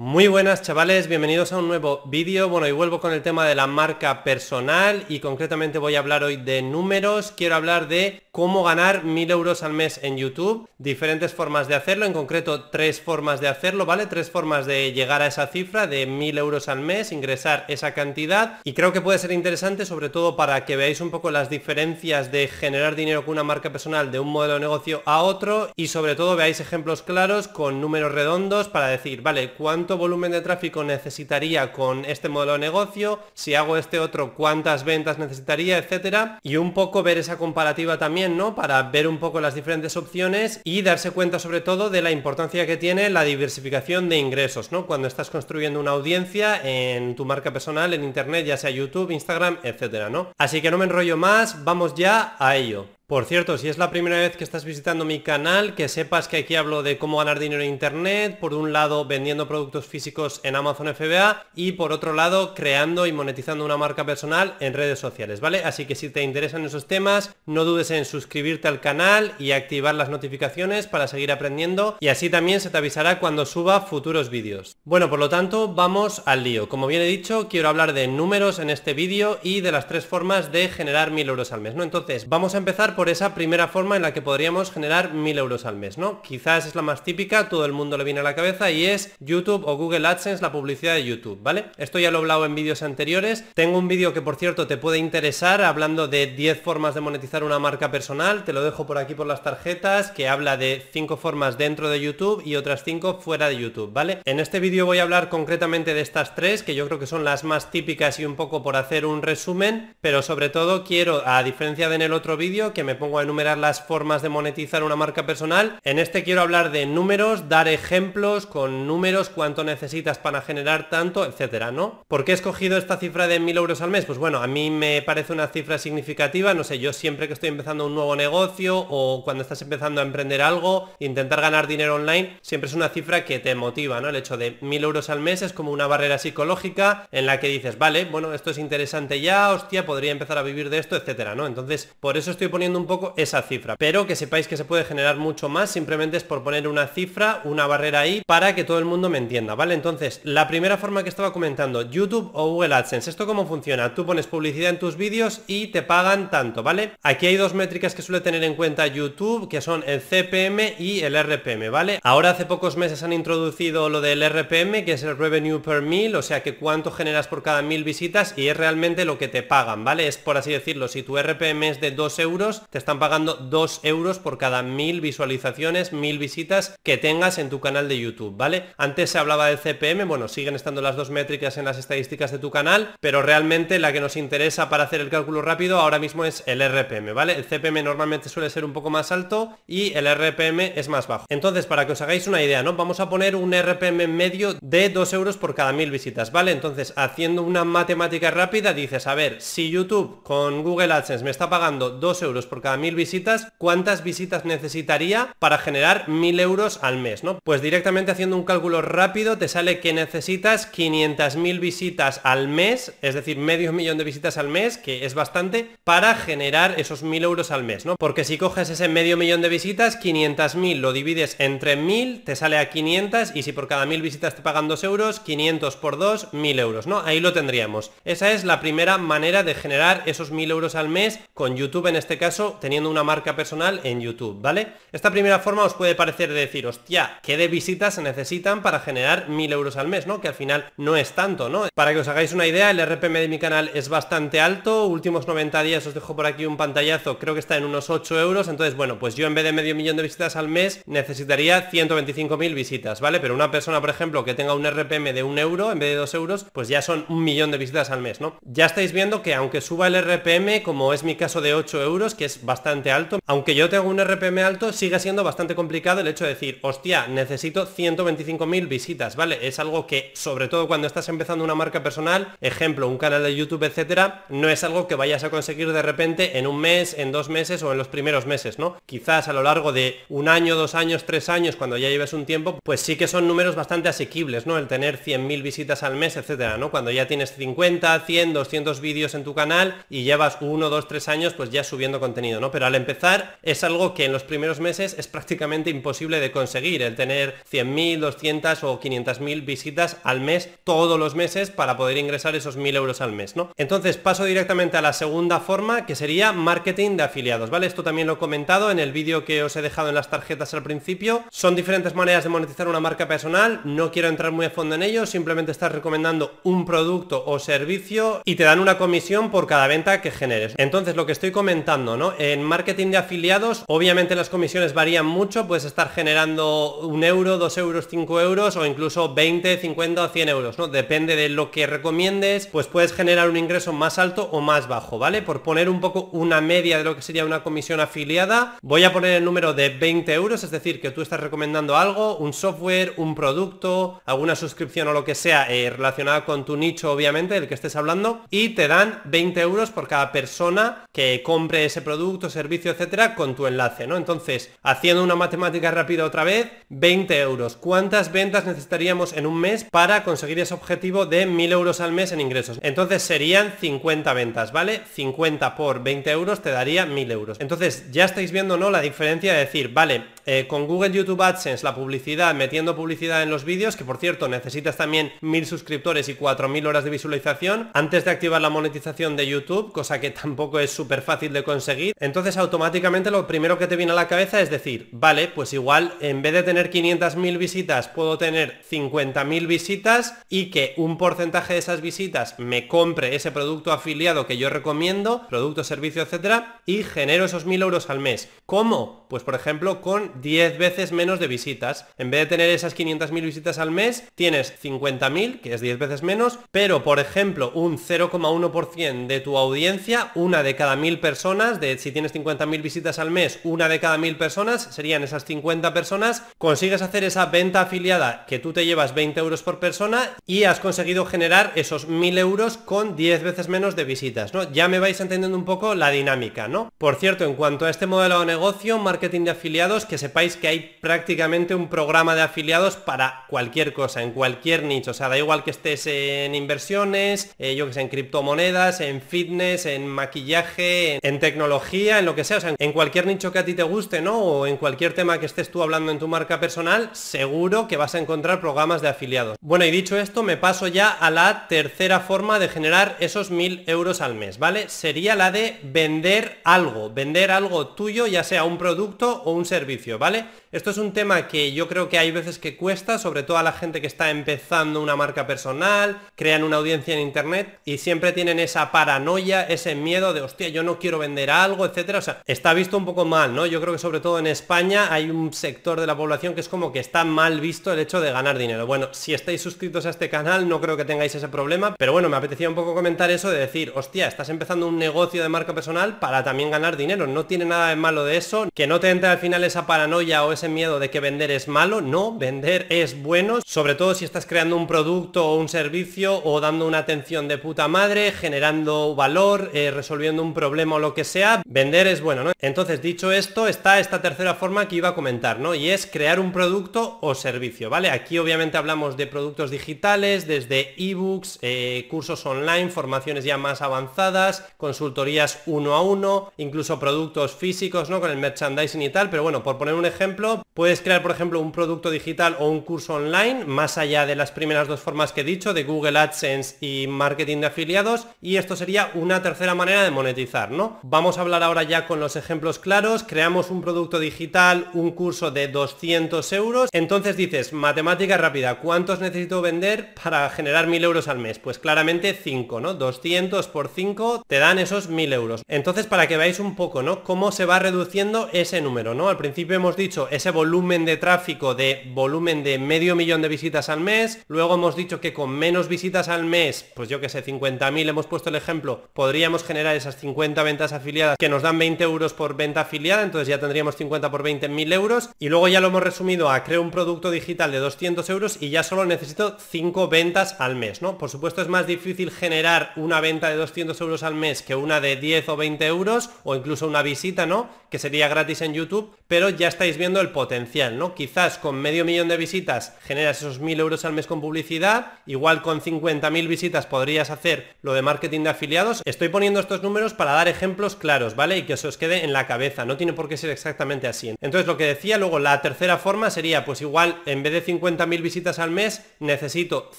Muy buenas chavales, bienvenidos a un nuevo vídeo. Bueno, y vuelvo con el tema de la marca personal y concretamente voy a hablar hoy de números. Quiero hablar de cómo ganar mil euros al mes en YouTube. Diferentes formas de hacerlo, en concreto tres formas de hacerlo, ¿vale? Tres formas de llegar a esa cifra de mil euros al mes, ingresar esa cantidad. Y creo que puede ser interesante sobre todo para que veáis un poco las diferencias de generar dinero con una marca personal de un modelo de negocio a otro y sobre todo veáis ejemplos claros con números redondos para decir, vale, ¿cuánto volumen de tráfico necesitaría con este modelo de negocio, si hago este otro, cuántas ventas necesitaría, etcétera, y un poco ver esa comparativa también, ¿no? Para ver un poco las diferentes opciones y darse cuenta sobre todo de la importancia que tiene la diversificación de ingresos, ¿no? Cuando estás construyendo una audiencia en tu marca personal, en internet, ya sea YouTube, Instagram, etcétera, ¿no? Así que no me enrollo más, vamos ya a ello. Por cierto, si es la primera vez que estás visitando mi canal, que sepas que aquí hablo de cómo ganar dinero en Internet, por un lado vendiendo productos físicos en Amazon FBA y por otro lado creando y monetizando una marca personal en redes sociales, ¿vale? Así que si te interesan esos temas, no dudes en suscribirte al canal y activar las notificaciones para seguir aprendiendo y así también se te avisará cuando suba futuros vídeos. Bueno, por lo tanto, vamos al lío. Como bien he dicho, quiero hablar de números en este vídeo y de las tres formas de generar mil euros al mes, ¿no? Entonces, vamos a empezar por esa primera forma en la que podríamos generar mil euros al mes, ¿no? Quizás es la más típica, todo el mundo le viene a la cabeza y es YouTube o Google AdSense, la publicidad de YouTube, ¿vale? Esto ya lo he hablado en vídeos anteriores. Tengo un vídeo que por cierto te puede interesar hablando de 10 formas de monetizar una marca personal. Te lo dejo por aquí por las tarjetas que habla de 5 formas dentro de YouTube y otras 5 fuera de YouTube, ¿vale? En este vídeo voy a hablar concretamente de estas tres que yo creo que son las más típicas y un poco por hacer un resumen, pero sobre todo quiero, a diferencia de en el otro vídeo, que me pongo a enumerar las formas de monetizar una marca personal. En este quiero hablar de números, dar ejemplos con números, cuánto necesitas para generar tanto, etcétera, ¿no? ¿Por qué he escogido esta cifra de mil euros al mes? Pues bueno, a mí me parece una cifra significativa, no sé, yo siempre que estoy empezando un nuevo negocio o cuando estás empezando a emprender algo, intentar ganar dinero online, siempre es una cifra que te motiva, ¿no? El hecho de mil euros al mes es como una barrera psicológica en la que dices, vale, bueno, esto es interesante ya, hostia, podría empezar a vivir de esto, etcétera, ¿no? Entonces, por eso estoy poniendo un poco esa cifra. Pero que sepáis que se puede generar mucho más, simplemente es por poner una cifra, una barrera ahí, para que todo el mundo me entienda, ¿vale? Entonces, la primera forma que estaba comentando, YouTube o Google AdSense, ¿esto cómo funciona? Tú pones publicidad en tus vídeos y te pagan tanto, ¿vale? Aquí hay dos métricas que suele tener en cuenta YouTube, que son el CPM y el RPM, ¿vale? Ahora hace pocos meses han introducido lo del RPM, que es el Revenue per Mil, o sea que cuánto generas por cada mil visitas y es realmente lo que te pagan, ¿vale? Es por así decirlo, si tu RPM es de 2 euros, te están pagando 2 euros por cada mil visualizaciones, mil visitas que tengas en tu canal de YouTube, ¿vale? Antes se hablaba del CPM, bueno, siguen estando las dos métricas en las estadísticas de tu canal, pero realmente la que nos interesa para hacer el cálculo rápido ahora mismo es el RPM, ¿vale? El CPM normalmente suele ser un poco más alto y el RPM es más bajo. Entonces, para que os hagáis una idea, ¿no? Vamos a poner un RPM medio de 2 euros por cada mil visitas, ¿vale? Entonces, haciendo una matemática rápida, dices, a ver, si YouTube con Google AdSense me está pagando 2 euros por cada mil visitas, ¿cuántas visitas necesitaría para generar 1000 euros al mes? ¿no? Pues directamente haciendo un cálculo rápido te sale que necesitas 500.000 visitas al mes, es decir, medio millón de visitas al mes, que es bastante, para generar esos 1000 euros al mes, ¿no? Porque si coges ese medio millón de visitas, 500.000 lo divides entre 1000, te sale a 500 y si por cada 1000 visitas te pagan 2 euros, 500 por 2, 1000 euros, ¿no? Ahí lo tendríamos. Esa es la primera manera de generar esos 1000 euros al mes con YouTube en este caso, teniendo una marca personal en YouTube, ¿vale? Esta primera forma os puede parecer decir, hostia, ¿qué de visitas se necesitan para generar 1000 euros al mes, ¿no? Que al final no es tanto, ¿no? Para que os hagáis una idea, el RPM de mi canal es bastante alto, últimos 90 días os dejo por aquí un pantallazo, creo que está en unos 8 euros, entonces bueno, pues yo en vez de medio millón de visitas al mes necesitaría 125.000 visitas, ¿vale? Pero una persona, por ejemplo, que tenga un RPM de un euro en vez de 2 euros, pues ya son un millón de visitas al mes, ¿no? Ya estáis viendo que aunque suba el RPM, como es mi caso de 8 euros, que es bastante alto, aunque yo tengo un RPM alto, sigue siendo bastante complicado el hecho de decir, hostia, necesito 125.000 visitas, ¿vale? Es algo que, sobre todo cuando estás empezando una marca personal, ejemplo, un canal de YouTube, etcétera, no es algo que vayas a conseguir de repente en un mes, en dos meses o en los primeros meses, ¿no? Quizás a lo largo de un año, dos años, tres años, cuando ya lleves un tiempo, pues sí que son números bastante asequibles, ¿no? El tener 100.000 visitas al mes, etcétera, ¿no? Cuando ya tienes 50, 100, 200 vídeos en tu canal y llevas uno, dos, tres años, pues ya subiendo contenido Pero al empezar es algo que en los primeros meses es prácticamente imposible de conseguir, el tener 100.000, 200 o 500.000 visitas al mes todos los meses para poder ingresar esos 1.000 euros al mes, ¿no? Entonces paso directamente a la segunda forma que sería marketing de afiliados, ¿vale? Esto también lo he comentado en el vídeo que os he dejado en las tarjetas al principio. Son diferentes maneras de monetizar una marca personal, no quiero entrar muy a fondo en ello, simplemente estás recomendando un producto o servicio y te dan una comisión por cada venta que generes. Entonces lo que estoy comentando, ¿no? En marketing de afiliados, obviamente las comisiones varían mucho, puedes estar generando un euro, dos euros, cinco euros o incluso 20, 50 o 100 euros, ¿no? Depende de lo que recomiendes, pues puedes generar un ingreso más alto o más bajo, ¿vale? Por poner un poco una media de lo que sería una comisión afiliada, voy a poner el número de 20 euros, es decir, que tú estás recomendando algo, un software, un producto, alguna suscripción o lo que sea eh, relacionada con tu nicho, obviamente, del que estés hablando, y te dan 20 euros por cada persona que compre ese producto, servicio, etcétera, con tu enlace, ¿no? Entonces, haciendo una matemática rápida otra vez, 20 euros. ¿Cuántas ventas necesitaríamos en un mes para conseguir ese objetivo de 1000 euros al mes en ingresos? Entonces serían 50 ventas, ¿vale? 50 por 20 euros te daría 1000 euros. Entonces, ya estáis viendo, ¿no? La diferencia de decir, vale, eh, con Google YouTube AdSense, la publicidad, metiendo publicidad en los vídeos, que por cierto, necesitas también 1000 suscriptores y 4000 horas de visualización antes de activar la monetización de YouTube, cosa que tampoco es súper fácil de conseguir. Entonces automáticamente lo primero que te viene a la cabeza es decir, vale, pues igual en vez de tener 500.000 visitas puedo tener 50.000 visitas y que un porcentaje de esas visitas me compre ese producto afiliado que yo recomiendo, producto, servicio, etcétera, y genero esos 1000 euros al mes. ¿Cómo? Pues por ejemplo con 10 veces menos de visitas. En vez de tener esas 500.000 visitas al mes, tienes 50.000, que es 10 veces menos, pero por ejemplo un 0,1% de tu audiencia, una de cada mil personas, de si tienes 50.000 visitas al mes, una de cada mil personas, serían esas 50 personas, consigues hacer esa venta afiliada que tú te llevas 20 euros por persona y has conseguido generar esos 1000 euros con 10 veces menos de visitas, ¿no? Ya me vais entendiendo un poco la dinámica, ¿no? Por cierto, en cuanto a este modelo de negocio, marketing de afiliados, que sepáis que hay prácticamente un programa de afiliados para cualquier cosa, en cualquier nicho, o sea, da igual que estés en inversiones, eh, yo que sé, en criptomonedas, en fitness, en maquillaje, en, tecnología, en lo que sea, o sea, en cualquier nicho que a ti te guste, ¿no? O en cualquier tema que estés tú hablando en tu marca personal, seguro que vas a encontrar programas de afiliados. Bueno, y dicho esto, me paso ya a la tercera forma de generar esos mil euros al mes, ¿vale? Sería la de vender algo, vender algo tuyo, ya sea un producto o un servicio, ¿vale? Esto es un tema que yo creo que hay veces que cuesta, sobre todo a la gente que está empezando una marca personal, crean una audiencia en internet y siempre tienen esa paranoia, ese miedo de, hostia, yo no quiero vender algo, etcétera. O sea, está visto un poco mal, ¿no? Yo creo que sobre todo en España hay un sector de la población que es como que está mal visto el hecho de ganar dinero. Bueno, si estáis suscritos a este canal no creo que tengáis ese problema, pero bueno, me apetecía un poco comentar eso de decir, hostia, estás empezando un negocio de marca personal para también ganar dinero. No tiene nada de malo de eso, que no te entre al final esa paranoia o ese miedo de que vender es malo, no, vender es bueno, sobre todo si estás creando un producto o un servicio o dando una atención de puta madre, generando valor, eh, resolviendo un problema o lo que sea, vender es bueno, ¿no? Entonces, dicho esto, está esta tercera forma que iba a comentar, ¿no? Y es crear un producto o servicio, ¿vale? Aquí obviamente hablamos de productos digitales, desde ebooks, eh, cursos online, formaciones ya más avanzadas, consultorías uno a uno, incluso productos físicos, ¿no? Con el merchandising y tal, pero bueno, por poner un ejemplo, Puedes crear, por ejemplo, un producto digital o un curso online, más allá de las primeras dos formas que he dicho, de Google AdSense y marketing de afiliados, y esto sería una tercera manera de monetizar, ¿no? Vamos a hablar ahora ya con los ejemplos claros, creamos un producto digital, un curso de 200 euros, entonces dices, matemática rápida, ¿cuántos necesito vender para generar 1000 euros al mes? Pues claramente 5, ¿no? 200 por 5 te dan esos 1000 euros. Entonces, para que veáis un poco, ¿no? Cómo se va reduciendo ese número, ¿no? Al principio hemos dicho ese volumen volumen de tráfico de volumen de medio millón de visitas al mes. Luego hemos dicho que con menos visitas al mes, pues yo que sé, 50.000 hemos puesto el ejemplo, podríamos generar esas 50 ventas afiliadas que nos dan 20 euros por venta afiliada, entonces ya tendríamos 50 por 20 mil euros. Y luego ya lo hemos resumido a creo un producto digital de 200 euros y ya solo necesito 5 ventas al mes, ¿no? Por supuesto es más difícil generar una venta de 200 euros al mes que una de 10 o 20 euros o incluso una visita, ¿no? Que sería gratis en YouTube, pero ya estáis viendo el potencial, ¿no? Quizás con medio millón de visitas generas esos mil euros al mes con publicidad, igual con 50.000 visitas podrías hacer lo de marketing de afiliados. Estoy poniendo estos números para dar ejemplos claros, ¿vale? Y que se os quede en la cabeza, no tiene por qué ser exactamente así. Entonces lo que decía luego, la tercera forma sería, pues igual en vez de 50.000 visitas al mes, necesito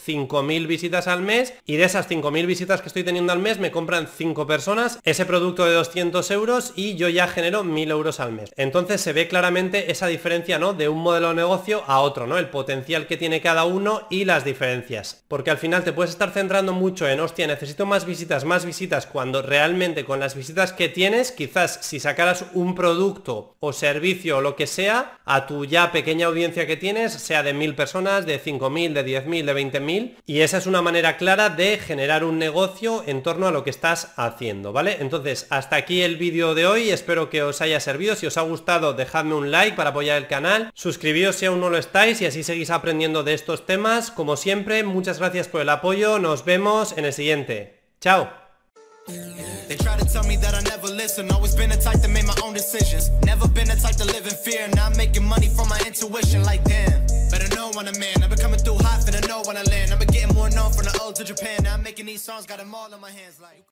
5.000 visitas al mes y de esas 5.000 visitas que estoy teniendo al mes me compran 5 personas ese producto de 200 euros y yo ya genero 1.000 euros al mes. Entonces se ve claramente esa diferencia, ¿no? De un modelo de negocio a otro, ¿no? El potencial que tiene cada uno y las diferencias. Porque al final te puedes estar centrando mucho en, hostia, necesito más visitas, más visitas, cuando realmente con las visitas que tienes, quizás si sacaras un producto o servicio o lo que sea, a tu ya pequeña audiencia que tienes, sea de 1.000 personas, de 5.000, de 10.000, de 20.000, y esa es una manera clara de generar un negocio en torno a lo que estás haciendo, ¿vale? Entonces, hasta aquí el vídeo de hoy, espero que os haya servido, si os ha gustado dejadme un like para apoyar el canal, suscribíos si aún no lo estáis y así seguís aprendiendo de estos temas, como siempre, muchas gracias por el apoyo, nos vemos en el siguiente, chao. They to tell me that I never listen. Been type my own decisions. Never been type to live in fear. Making money from my intuition. Like know when I'm in. I've been coming through hot, know when I land. I've been more known from the old Japan. I'm making these songs, got them all in my hands. Like.